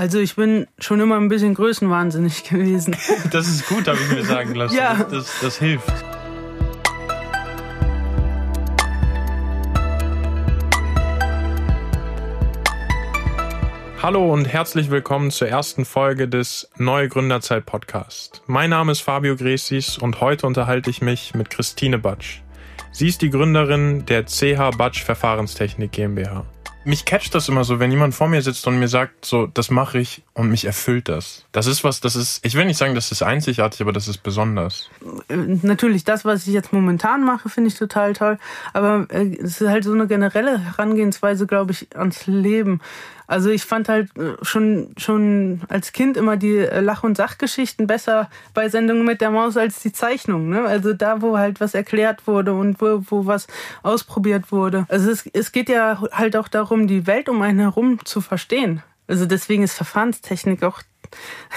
Also ich bin schon immer ein bisschen größenwahnsinnig gewesen. Das ist gut, habe ich mir sagen lassen. Ja. Das, das hilft. Hallo und herzlich willkommen zur ersten Folge des Neue Gründerzeit Podcast. Mein Name ist Fabio Gresis und heute unterhalte ich mich mit Christine Batsch. Sie ist die Gründerin der CH Batsch Verfahrenstechnik GmbH. Mich catcht das immer so, wenn jemand vor mir sitzt und mir sagt, so, das mache ich und mich erfüllt das. Das ist was, das ist, ich will nicht sagen, das ist einzigartig, aber das ist besonders. Äh, Natürlich, das, was ich jetzt momentan mache, finde ich total toll. Aber äh, es ist halt so eine generelle Herangehensweise, glaube ich, ans Leben. Also ich fand halt äh, schon, schon als Kind immer die Lach- und Sachgeschichten besser bei Sendungen mit der Maus als die Zeichnungen. Ne? Also da, wo halt was erklärt wurde und wo, wo was ausprobiert wurde. Also es, es geht ja halt auch darum, die Welt um einen herum zu verstehen. Also deswegen ist Verfahrenstechnik auch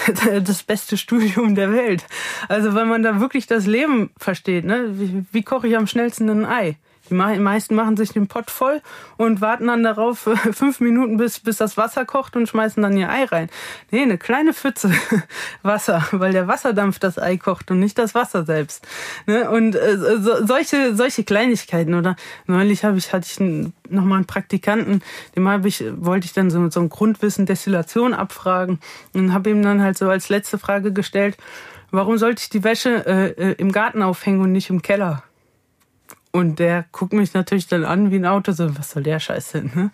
das beste Studium der Welt. Also wenn man da wirklich das Leben versteht, ne? wie, wie koche ich am schnellsten ein Ei? Die mei- meisten machen sich den Pott voll und warten dann darauf fünf Minuten, bis, bis das Wasser kocht und schmeißen dann ihr Ei rein. Nee, eine kleine Pfütze Wasser, weil der Wasserdampf das Ei kocht und nicht das Wasser selbst. Ne? Und äh, so, solche, solche Kleinigkeiten. Oder neulich habe ich, hatte ich einen, noch mal einen Praktikanten, dem habe ich, wollte ich dann so, so ein Grundwissen Destillation abfragen und habe ihm dann halt so als letzte Frage gestellt, warum sollte ich die Wäsche äh, äh, im Garten aufhängen und nicht im Keller? Und der guckt mich natürlich dann an wie ein Auto, so, was soll der Scheiß denn? Ne?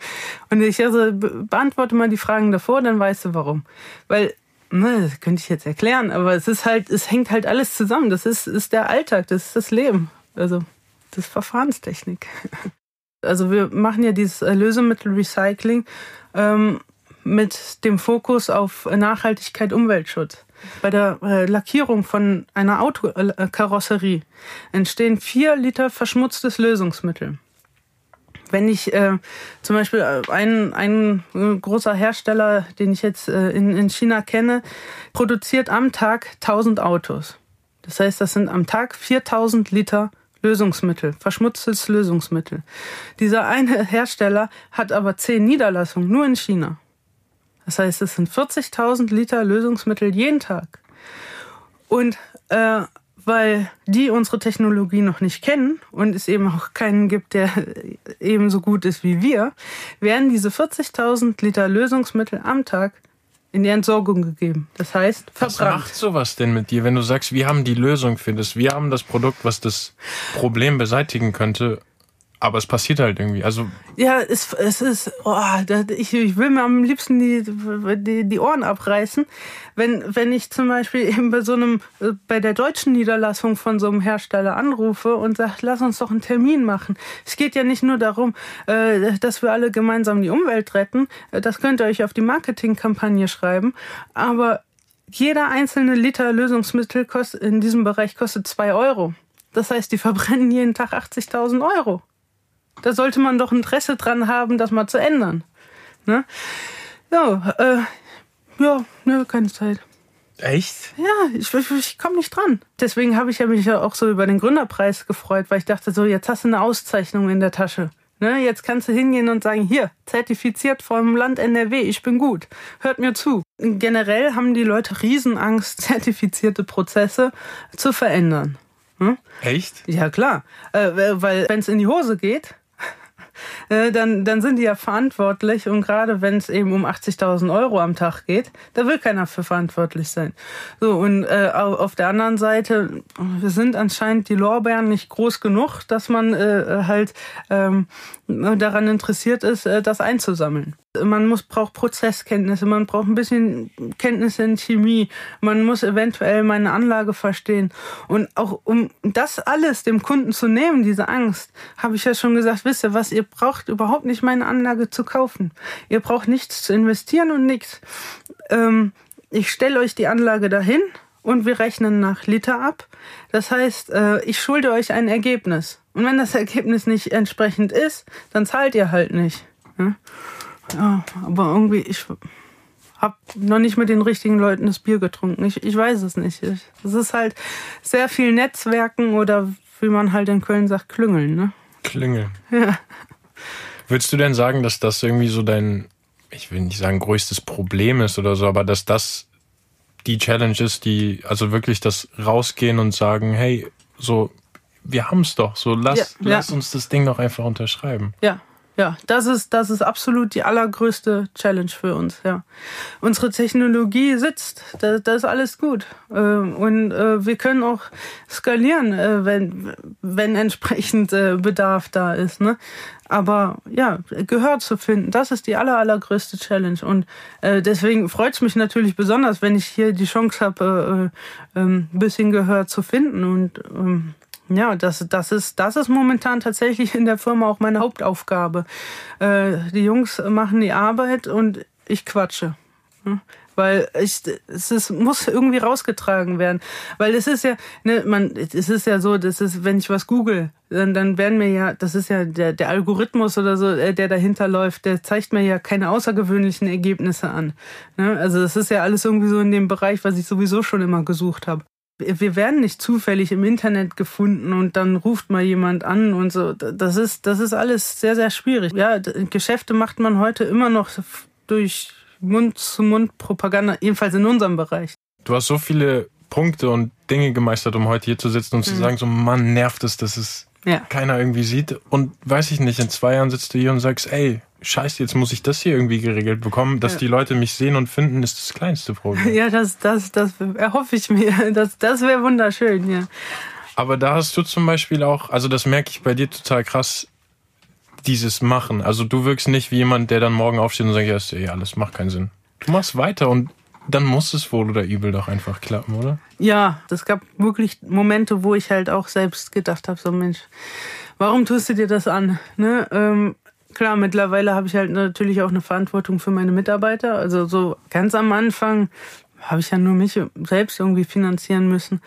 Und ich also, be- beantworte mal die Fragen davor, dann weißt du warum. Weil, ne, das könnte ich jetzt erklären, aber es ist halt, es hängt halt alles zusammen. Das ist, ist der Alltag, das ist das Leben. Also, das ist Verfahrenstechnik. Also wir machen ja dieses äh, Lösemittelrecycling ähm, mit dem Fokus auf Nachhaltigkeit, Umweltschutz. Bei der äh, Lackierung von einer Autokarosserie entstehen vier Liter verschmutztes Lösungsmittel. Wenn ich äh, zum Beispiel äh, ein, ein äh, großer Hersteller, den ich jetzt äh, in, in China kenne, produziert am Tag 1000 Autos. Das heißt, das sind am Tag 4000 Liter Lösungsmittel, verschmutztes Lösungsmittel. Dieser eine Hersteller hat aber zehn Niederlassungen, nur in China. Das heißt, es sind 40.000 Liter Lösungsmittel jeden Tag. Und äh, weil die unsere Technologie noch nicht kennen und es eben auch keinen gibt, der ebenso gut ist wie wir, werden diese 40.000 Liter Lösungsmittel am Tag in die Entsorgung gegeben. Das heißt, Was verbrannt. macht sowas denn mit dir, wenn du sagst, wir haben die Lösung für das, wir haben das Produkt, was das Problem beseitigen könnte, aber es passiert halt irgendwie. Also Ja, es, es ist, oh, ich, ich will mir am liebsten die, die, die Ohren abreißen, wenn, wenn ich zum Beispiel eben bei so einem, bei der deutschen Niederlassung von so einem Hersteller anrufe und sage, lass uns doch einen Termin machen. Es geht ja nicht nur darum, äh, dass wir alle gemeinsam die Umwelt retten, das könnt ihr euch auf die Marketingkampagne schreiben, aber jeder einzelne Liter Lösungsmittel kostet, in diesem Bereich kostet zwei Euro. Das heißt, die verbrennen jeden Tag 80.000 Euro. Da sollte man doch Interesse dran haben, das mal zu ändern. Ne? Ja, äh, ja, ne, keine Zeit. echt? Ja, ich, ich, ich komme nicht dran. Deswegen habe ich ja mich ja auch so über den Gründerpreis gefreut, weil ich dachte so, jetzt hast du eine Auszeichnung in der Tasche. Ne, jetzt kannst du hingehen und sagen, hier, zertifiziert vom Land NRW, ich bin gut. Hört mir zu. Generell haben die Leute Riesenangst, zertifizierte Prozesse zu verändern. Hm? Echt? Ja, klar. Äh, weil wenn es in die Hose geht, dann, dann sind die ja verantwortlich. Und gerade wenn es eben um 80.000 Euro am Tag geht, da will keiner für verantwortlich sein. So, und äh, au- auf der anderen Seite sind anscheinend die Lorbeeren nicht groß genug, dass man äh, halt ähm, daran interessiert ist, äh, das einzusammeln. Man muss, braucht Prozesskenntnisse, man braucht ein bisschen Kenntnisse in Chemie, man muss eventuell meine Anlage verstehen. Und auch um das alles dem Kunden zu nehmen, diese Angst, habe ich ja schon gesagt, wisst ihr was, ihr braucht überhaupt nicht meine Anlage zu kaufen. Ihr braucht nichts zu investieren und nichts. Ähm, ich stelle euch die Anlage dahin und wir rechnen nach Liter ab. Das heißt, äh, ich schulde euch ein Ergebnis. Und wenn das Ergebnis nicht entsprechend ist, dann zahlt ihr halt nicht. Ja, ja aber irgendwie, ich habe noch nicht mit den richtigen Leuten das Bier getrunken. Ich, ich weiß es nicht. Es ist halt sehr viel Netzwerken oder wie man halt in Köln sagt, klüngeln. Ne? Klingel. Ja. Würdest du denn sagen, dass das irgendwie so dein ich will nicht sagen größtes Problem ist oder so, aber dass das die Challenge ist, die, also wirklich das rausgehen und sagen, hey, so, wir haben es doch, so lass, ja, lass ja. uns das Ding doch einfach unterschreiben. Ja, ja, das ist, das ist absolut die allergrößte Challenge für uns, ja. Unsere Technologie sitzt, das, das ist alles gut. Ähm, und äh, wir können auch skalieren, äh, wenn, wenn entsprechend äh, Bedarf da ist. Ne? Aber ja, Gehör zu finden, das ist die aller, allergrößte Challenge. Und deswegen freut es mich natürlich besonders, wenn ich hier die Chance habe, ein bisschen Gehör zu finden. Und ähm, ja, das, das, ist, das ist momentan tatsächlich in der Firma auch meine Hauptaufgabe. Äh, die Jungs machen die Arbeit und ich quatsche. Weil ich, es ist, muss irgendwie rausgetragen werden. Weil es ist ja, ne, man, es ist ja so, das ist, wenn ich was google, dann, dann werden mir ja, das ist ja der, der Algorithmus oder so, äh, der dahinter läuft, der zeigt mir ja keine außergewöhnlichen Ergebnisse an. Ne? Also das ist ja alles irgendwie so in dem Bereich, was ich sowieso schon immer gesucht habe wir werden nicht zufällig im Internet gefunden und dann ruft mal jemand an und so. Das ist, das ist alles sehr, sehr schwierig. Ja, Geschäfte macht man heute immer noch durch Mund-zu-Mund-Propaganda, jedenfalls in unserem Bereich. Du hast so viele Punkte und Dinge gemeistert, um heute hier zu sitzen und mhm. zu sagen, so Mann, nervt es, dass es ja. keiner irgendwie sieht. Und weiß ich nicht, in zwei Jahren sitzt du hier und sagst, ey, scheiße, jetzt muss ich das hier irgendwie geregelt bekommen. Dass ja. die Leute mich sehen und finden, ist das kleinste Problem. Ja, das, das, das erhoffe ich mir. Das, das wäre wunderschön, ja. Aber da hast du zum Beispiel auch, also das merke ich bei dir total krass, dieses Machen. Also du wirkst nicht wie jemand, der dann morgen aufsteht und sagt, ja, ist eh alles macht keinen Sinn. Du machst weiter und dann muss es wohl oder übel doch einfach klappen, oder? Ja, es gab wirklich Momente, wo ich halt auch selbst gedacht habe, so Mensch, warum tust du dir das an? Ne? Klar, mittlerweile habe ich halt natürlich auch eine Verantwortung für meine Mitarbeiter. Also so ganz am Anfang habe ich ja nur mich selbst irgendwie finanzieren müssen.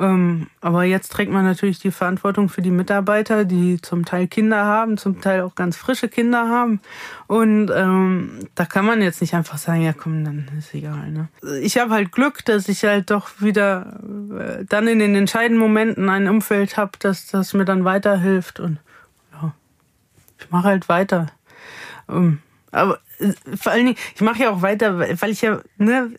Ähm, aber jetzt trägt man natürlich die Verantwortung für die Mitarbeiter, die zum Teil Kinder haben, zum Teil auch ganz frische Kinder haben. Und ähm, da kann man jetzt nicht einfach sagen, ja komm, dann ist egal. Ne? Ich habe halt Glück, dass ich halt doch wieder äh, dann in den entscheidenden Momenten ein Umfeld habe, das, das mir dann weiterhilft. Und ich mache halt weiter. Ähm, aber äh, vor allen Dingen, ich mache ja auch weiter, weil ich ja, ne,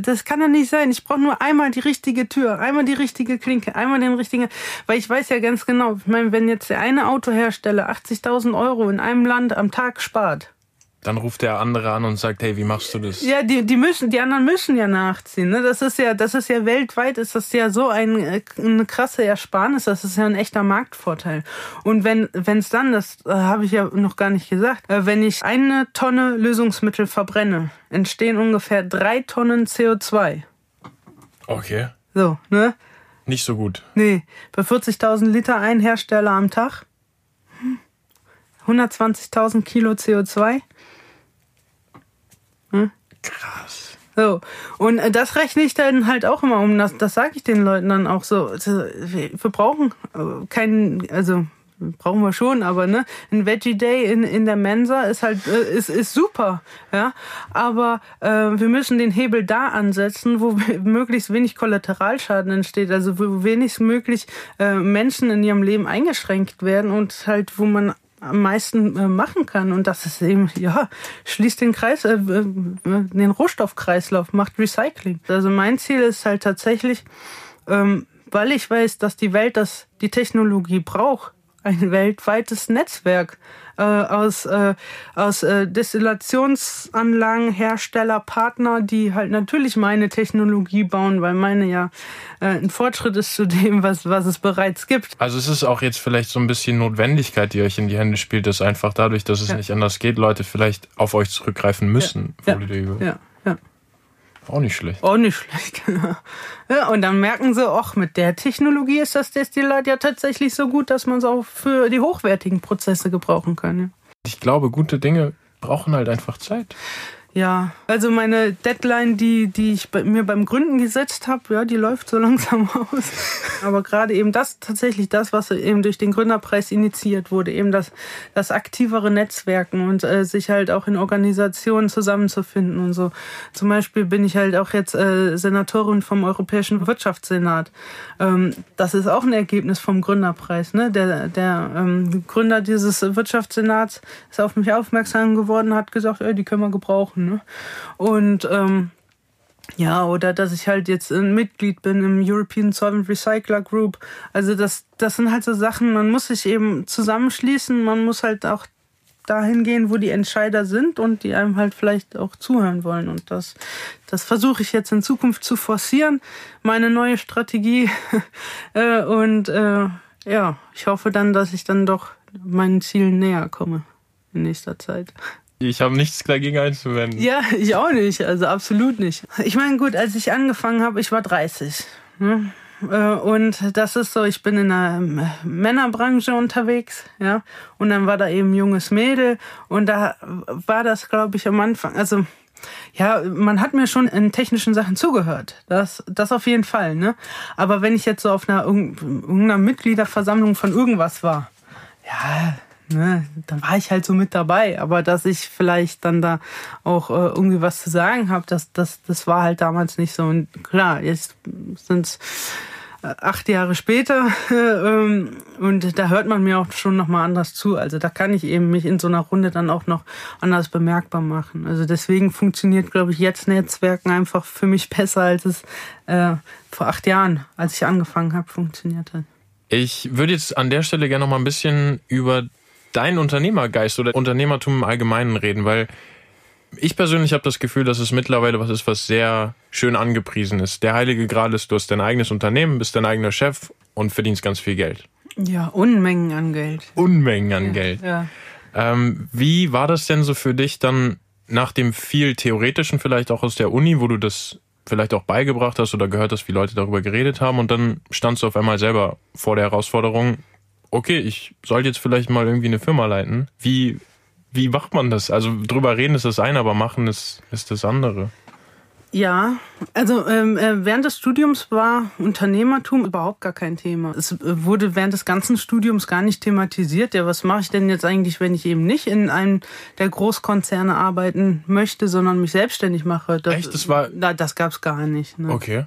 das kann ja nicht sein. Ich brauche nur einmal die richtige Tür, einmal die richtige Klinke, einmal den richtigen, weil ich weiß ja ganz genau, ich meine, wenn jetzt der eine Autohersteller 80.000 Euro in einem Land am Tag spart, dann ruft der andere an und sagt, hey, wie machst du das? Ja, die, die müssen, die anderen müssen ja nachziehen. Ne? Das ist ja, das ist ja weltweit ist das ja so ein, äh, eine krasse Ersparnis. Das ist ja ein echter Marktvorteil. Und wenn, wenn es dann, das äh, habe ich ja noch gar nicht gesagt, äh, wenn ich eine Tonne Lösungsmittel verbrenne, entstehen ungefähr drei Tonnen CO2. Okay. So, ne? Nicht so gut. Nee, bei 40.000 Liter ein Hersteller am Tag. 120.000 Kilo CO2. Hm? Krass. So. Und äh, das rechne ich dann halt auch immer um. Das, das sage ich den Leuten dann auch so. Wir brauchen äh, keinen, also brauchen wir schon, aber ne, ein Veggie Day in, in der Mensa ist halt äh, ist, ist super, ja. Aber äh, wir müssen den Hebel da ansetzen, wo möglichst wenig Kollateralschaden entsteht, also wo wenigstens möglich äh, Menschen in ihrem Leben eingeschränkt werden und halt wo man am meisten äh, machen kann. Und das ist eben, ja, schließt den Kreis, äh, den Rohstoffkreislauf, macht Recycling. Also mein Ziel ist halt tatsächlich, ähm, weil ich weiß, dass die Welt das, die Technologie braucht, ein weltweites Netzwerk äh, aus, äh, aus äh, Destillationsanlagen, Hersteller, Partner, die halt natürlich meine Technologie bauen, weil meine ja äh, ein Fortschritt ist zu dem, was, was es bereits gibt. Also es ist auch jetzt vielleicht so ein bisschen Notwendigkeit, die euch in die Hände spielt, dass einfach dadurch, dass es ja. nicht anders geht, Leute vielleicht auf euch zurückgreifen müssen. Ja, ja, ja. Auch nicht schlecht. Auch nicht schlecht. ja, und dann merken sie, ach, mit der Technologie ist das Destillat ja tatsächlich so gut, dass man es auch für die hochwertigen Prozesse gebrauchen kann. Ja. Ich glaube, gute Dinge brauchen halt einfach Zeit. Ja, also meine Deadline, die, die ich bei, mir beim Gründen gesetzt habe, ja, die läuft so langsam aus. Aber gerade eben das tatsächlich das, was eben durch den Gründerpreis initiiert wurde, eben das, das aktivere Netzwerken und äh, sich halt auch in Organisationen zusammenzufinden und so. Zum Beispiel bin ich halt auch jetzt äh, Senatorin vom Europäischen Wirtschaftssenat. Ähm, das ist auch ein Ergebnis vom Gründerpreis. Ne? Der, der ähm, Gründer dieses Wirtschaftssenats ist auf mich aufmerksam geworden, hat gesagt, die können wir gebrauchen. Ne? Und ähm, ja, oder dass ich halt jetzt ein Mitglied bin im European Solvent Recycler Group. Also das, das sind halt so Sachen, man muss sich eben zusammenschließen, man muss halt auch dahin gehen, wo die Entscheider sind und die einem halt vielleicht auch zuhören wollen. Und das, das versuche ich jetzt in Zukunft zu forcieren, meine neue Strategie. Äh, und äh, ja, ich hoffe dann, dass ich dann doch meinen Zielen näher komme in nächster Zeit. Ich habe nichts dagegen einzuwenden. Ja, ich auch nicht. Also absolut nicht. Ich meine, gut, als ich angefangen habe, ich war 30. Ne? Äh, und das ist so, ich bin in einer Männerbranche unterwegs, ja. Und dann war da eben junges Mädel und da war das, glaube ich, am Anfang, also ja, man hat mir schon in technischen Sachen zugehört. Das, das auf jeden Fall, ne? Aber wenn ich jetzt so auf einer irgendeiner Mitgliederversammlung von irgendwas war, ja, ne, dann war ich halt so mit dabei. Aber dass ich vielleicht dann da auch äh, irgendwie was zu sagen habe, das, das, das war halt damals nicht so. Und klar, jetzt sind es äh, acht Jahre später ähm, und da hört man mir auch schon nochmal anders zu. Also da kann ich eben mich in so einer Runde dann auch noch anders bemerkbar machen. Also deswegen funktioniert, glaube ich, jetzt Netzwerken einfach für mich besser, als es äh, vor acht Jahren, als ich angefangen habe, funktioniert hat. Ich würde jetzt an der Stelle gerne noch mal ein bisschen über deinen Unternehmergeist oder Unternehmertum im Allgemeinen reden, weil ich persönlich habe das Gefühl, dass es mittlerweile was ist, was sehr schön angepriesen ist. Der heilige Gral ist, du hast dein eigenes Unternehmen, bist dein eigener Chef und verdienst ganz viel Geld. Ja, Unmengen an Geld. Unmengen an ja, Geld. Ja. Ähm, wie war das denn so für dich dann nach dem viel Theoretischen vielleicht auch aus der Uni, wo du das vielleicht auch beigebracht hast oder gehört hast, wie Leute darüber geredet haben und dann standst du auf einmal selber vor der Herausforderung, okay, ich sollte jetzt vielleicht mal irgendwie eine Firma leiten. Wie, wie macht man das? Also drüber reden ist das eine, aber machen ist, ist das andere. Ja, also ähm, äh, während des Studiums war Unternehmertum überhaupt gar kein Thema. Es äh, wurde während des ganzen Studiums gar nicht thematisiert. Ja, was mache ich denn jetzt eigentlich, wenn ich eben nicht in einem der Großkonzerne arbeiten möchte, sondern mich selbstständig mache? Das, Echt? Das war. Na, das gab's gar nicht. Ne? Okay.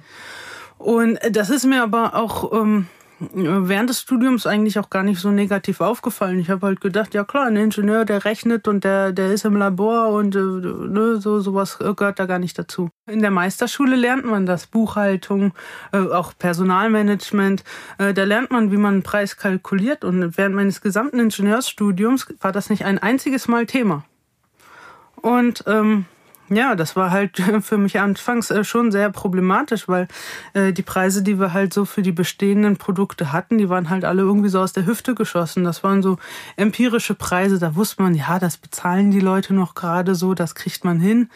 Und das ist mir aber auch ähm, während des Studiums eigentlich auch gar nicht so negativ aufgefallen. Ich habe halt gedacht, ja klar, ein Ingenieur, der rechnet und der, der ist im Labor und äh, ne, so sowas gehört da gar nicht dazu. In der Meisterschule lernt man das, Buchhaltung, äh, auch Personalmanagement. Äh, da lernt man, wie man einen Preis kalkuliert. Und während meines gesamten Ingenieursstudiums war das nicht ein einziges Mal Thema. Und ähm, ja, das war halt für mich anfangs äh, schon sehr problematisch, weil äh, die Preise, die wir halt so für die bestehenden Produkte hatten, die waren halt alle irgendwie so aus der Hüfte geschossen. Das waren so empirische Preise, da wusste man, ja, das bezahlen die Leute noch gerade so, das kriegt man hin.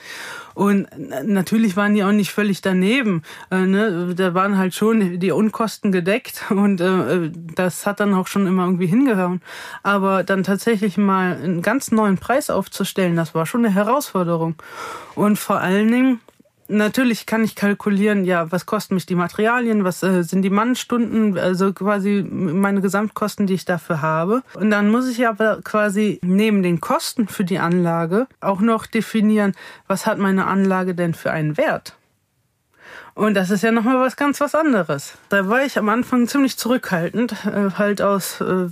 Und natürlich waren die auch nicht völlig daneben. Äh, ne? Da waren halt schon die Unkosten gedeckt und das hat dann auch schon immer irgendwie hingehauen. Aber dann tatsächlich mal einen ganz neuen Preis aufzustellen, das war schon eine Herausforderung. Und vor allen Dingen, natürlich kann ich kalkulieren, ja, was kosten mich die Materialien, was äh, sind die Mannstunden, also quasi meine Gesamtkosten, die ich dafür habe. Und dann muss ich aber quasi neben den Kosten für die Anlage auch noch definieren, was hat meine Anlage denn für einen Wert. Und das ist ja nochmal was ganz was anderes. Da war ich am Anfang ziemlich zurückhaltend, äh, halt aus äh,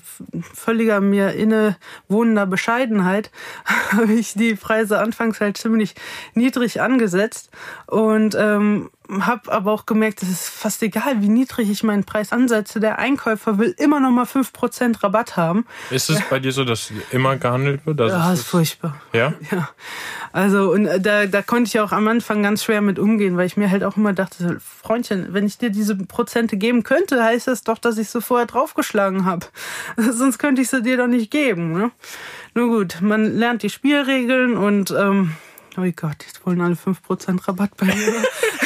völliger mir innewohnender Bescheidenheit habe ich die Preise anfangs halt ziemlich niedrig angesetzt und ähm, habe aber auch gemerkt, es ist fast egal, wie niedrig ich meinen Preis ansetze. Der Einkäufer will immer noch mal 5% Rabatt haben. Ist es bei dir so, dass immer gehandelt wird? Also ja, ist, ist furchtbar. Ja? Ja. Also, und äh, da, da konnte ich auch am Anfang ganz schwer mit umgehen, weil ich mir halt auch immer dachte, Freundchen, wenn ich dir diese Prozente geben könnte, heißt das doch, dass ich sie vorher draufgeschlagen habe. Sonst könnte ich sie dir doch nicht geben. Ne? Nur gut, man lernt die Spielregeln und... Ähm, Oh Gott, jetzt wollen alle 5% Rabatt bei mir.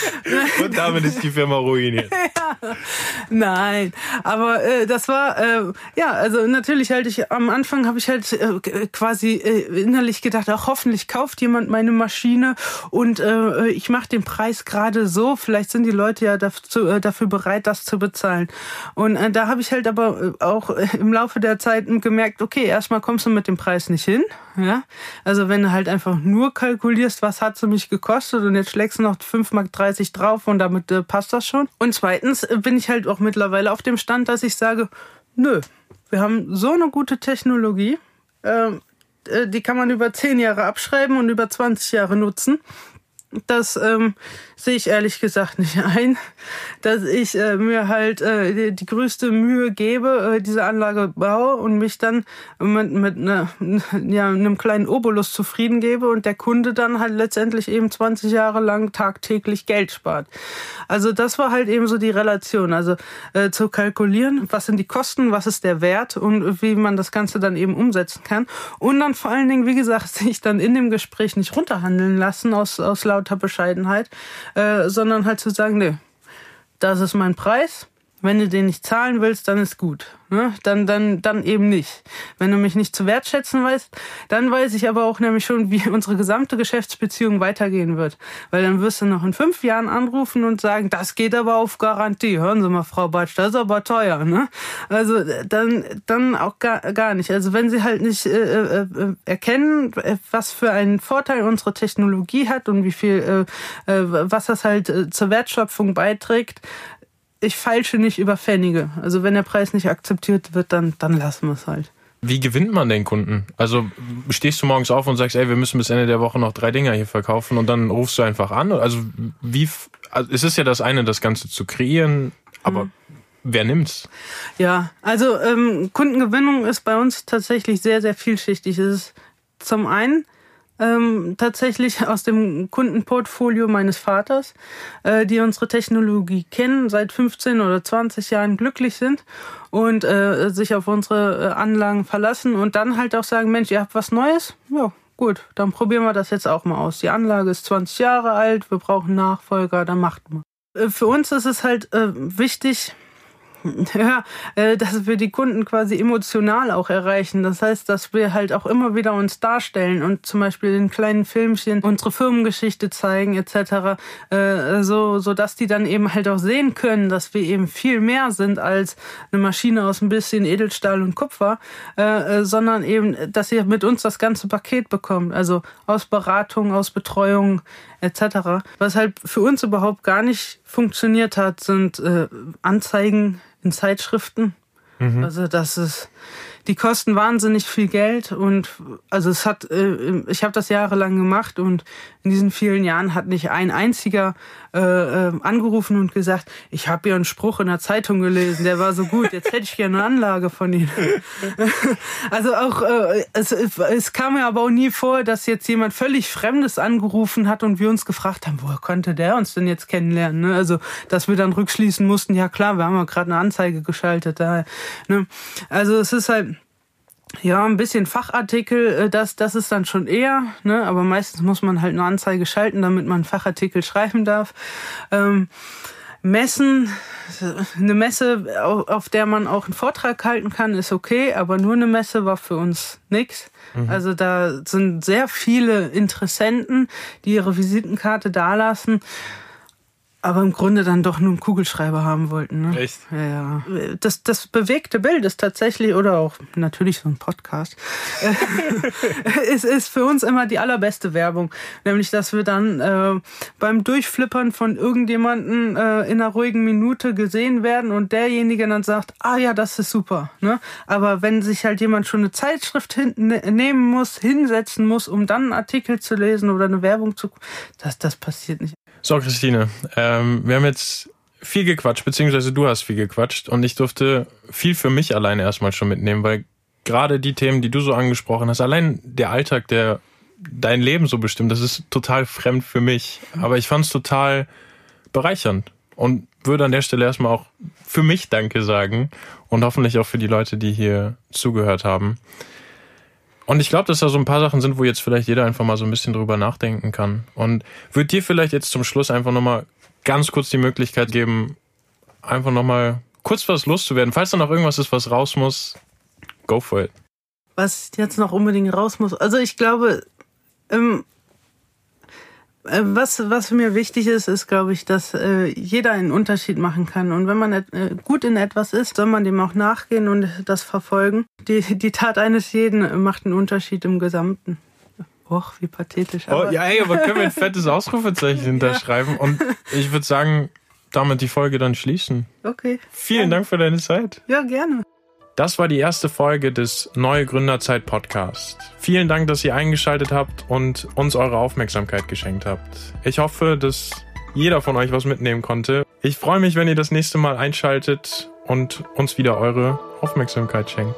Und damit ist die Firma ruiniert. ja. Nein, aber äh, das war äh, ja, also natürlich halt ich am Anfang habe ich halt äh, quasi äh, innerlich gedacht, auch hoffentlich kauft jemand meine Maschine und äh, ich mache den Preis gerade so, vielleicht sind die Leute ja dazu, äh, dafür bereit, das zu bezahlen. Und da habe ich halt aber auch im Laufe der Zeit gemerkt, okay, erstmal kommst du mit dem Preis nicht hin, ja? Also wenn du halt einfach nur kalkulierst, was hat sie mich gekostet und jetzt schlägst du noch 5,30 Mark drauf und damit äh, passt das schon. Und zweitens äh, bin ich halt auch mittlerweile auf dem Stand, dass ich sage, nö, wir haben so eine gute Technologie, ähm, äh, die kann man über 10 Jahre abschreiben und über 20 Jahre nutzen. Das ähm, sehe ich ehrlich gesagt nicht ein, dass ich äh, mir halt äh, die, die größte Mühe gebe, äh, diese Anlage baue und mich dann mit, mit ne, ja, einem kleinen Obolus zufrieden gebe und der Kunde dann halt letztendlich eben 20 Jahre lang tagtäglich Geld spart. Also das war halt eben so die Relation. Also äh, zu kalkulieren, was sind die Kosten, was ist der Wert und wie man das Ganze dann eben umsetzen kann. Und dann vor allen Dingen, wie gesagt, sich dann in dem Gespräch nicht runterhandeln lassen aus, aus lauter Bescheidenheit, äh, sondern halt zu sagen, nee, das ist mein Preis. Wenn du den nicht zahlen willst, dann ist gut. Ne? Dann, dann, dann eben nicht. Wenn du mich nicht zu wertschätzen weißt, dann weiß ich aber auch nämlich schon, wie unsere gesamte Geschäftsbeziehung weitergehen wird. Weil dann wirst du noch in fünf Jahren anrufen und sagen, das geht aber auf Garantie. Hören Sie mal, Frau Batsch, das ist aber teuer. Ne? Also dann, dann auch gar, gar nicht. Also wenn Sie halt nicht äh, äh, äh erkennen, was für einen Vorteil unsere Technologie hat und wie viel, äh, äh, was das halt äh, zur Wertschöpfung beiträgt, ich falsche nicht über Pfennige. Also wenn der Preis nicht akzeptiert wird, dann, dann lassen wir es halt. Wie gewinnt man den Kunden? Also stehst du morgens auf und sagst, ey, wir müssen bis Ende der Woche noch drei Dinger hier verkaufen und dann rufst du einfach an? Also wie, also es ist ja das eine, das Ganze zu kreieren, aber hm. wer nimmt's? Ja, also ähm, Kundengewinnung ist bei uns tatsächlich sehr, sehr vielschichtig. Es ist zum einen ähm, tatsächlich aus dem Kundenportfolio meines Vaters, äh, die unsere Technologie kennen, seit 15 oder 20 Jahren glücklich sind und äh, sich auf unsere äh, Anlagen verlassen und dann halt auch sagen, Mensch, ihr habt was Neues? Ja, gut, dann probieren wir das jetzt auch mal aus. Die Anlage ist 20 Jahre alt, wir brauchen Nachfolger, dann macht man. Äh, für uns ist es halt äh, wichtig, ja, äh, dass wir die Kunden quasi emotional auch erreichen. Das heißt, dass wir halt auch immer wieder uns darstellen und zum Beispiel in kleinen Filmchen unsere Firmengeschichte zeigen etc. Äh, so, so dass die dann eben halt auch sehen können, dass wir eben viel mehr sind als eine Maschine aus ein bisschen Edelstahl und Kupfer, äh, sondern eben, dass ihr mit uns das ganze Paket bekommt. Also aus Beratung, aus Betreuung etc. Was halt für uns überhaupt gar nicht funktioniert hat, sind Anzeigen in Zeitschriften. Mhm. Also das ist die kosten wahnsinnig viel Geld und also es hat, äh, ich habe das jahrelang gemacht und in diesen vielen Jahren hat nicht ein einziger äh, äh, angerufen und gesagt, ich habe einen Spruch in der Zeitung gelesen, der war so gut, jetzt hätte ich gerne eine Anlage von Ihnen. also auch, äh, es, es kam mir aber auch nie vor, dass jetzt jemand völlig Fremdes angerufen hat und wir uns gefragt haben, woher konnte der uns denn jetzt kennenlernen? Ne? Also, dass wir dann rückschließen mussten, ja klar, wir haben ja gerade eine Anzeige geschaltet. Da, ne? Also es ist halt ja, ein bisschen Fachartikel, äh, das, das ist dann schon eher, ne? aber meistens muss man halt eine Anzeige schalten, damit man Fachartikel schreiben darf. Ähm, Messen, eine Messe, auf der man auch einen Vortrag halten kann, ist okay, aber nur eine Messe war für uns nichts. Mhm. Also da sind sehr viele Interessenten, die ihre Visitenkarte dalassen aber im Grunde dann doch nur einen Kugelschreiber haben wollten. Ne? Echt? Ja, ja. Das, das bewegte Bild ist tatsächlich, oder auch natürlich so ein Podcast, ist, ist für uns immer die allerbeste Werbung. Nämlich, dass wir dann äh, beim Durchflippern von irgendjemanden äh, in einer ruhigen Minute gesehen werden und derjenige dann sagt, ah ja, das ist super. Ne? Aber wenn sich halt jemand schon eine Zeitschrift hin, ne, nehmen muss, hinsetzen muss, um dann einen Artikel zu lesen oder eine Werbung zu... Das, das passiert nicht. So, Christine, ähm, wir haben jetzt viel gequatscht, beziehungsweise du hast viel gequatscht und ich durfte viel für mich alleine erstmal schon mitnehmen, weil gerade die Themen, die du so angesprochen hast, allein der Alltag, der dein Leben so bestimmt, das ist total fremd für mich. Aber ich fand es total bereichernd und würde an der Stelle erstmal auch für mich Danke sagen und hoffentlich auch für die Leute, die hier zugehört haben. Und ich glaube, dass da so ein paar Sachen sind, wo jetzt vielleicht jeder einfach mal so ein bisschen drüber nachdenken kann. Und würde dir vielleicht jetzt zum Schluss einfach nochmal ganz kurz die Möglichkeit geben, einfach nochmal kurz was loszuwerden. Falls da noch irgendwas ist, was raus muss, go for it. Was jetzt noch unbedingt raus muss. Also ich glaube, ähm, äh, was, was mir wichtig ist, ist, glaube ich, dass äh, jeder einen Unterschied machen kann. Und wenn man äh, gut in etwas ist, soll man dem auch nachgehen und das verfolgen. Die, die Tat eines jeden macht einen Unterschied im Gesamten. Och, wie pathetisch. oh, ja, ey, aber können wir ein fettes Ausrufezeichen hinterschreiben? Ja. Und ich würde sagen, damit die Folge dann schließen. Okay. Vielen gerne. Dank für deine Zeit. Ja, gerne. Das war die erste Folge des Neue Gründerzeit Podcast. Vielen Dank, dass ihr eingeschaltet habt und uns eure Aufmerksamkeit geschenkt habt. Ich hoffe, dass jeder von euch was mitnehmen konnte. Ich freue mich, wenn ihr das nächste Mal einschaltet und uns wieder eure Aufmerksamkeit schenkt.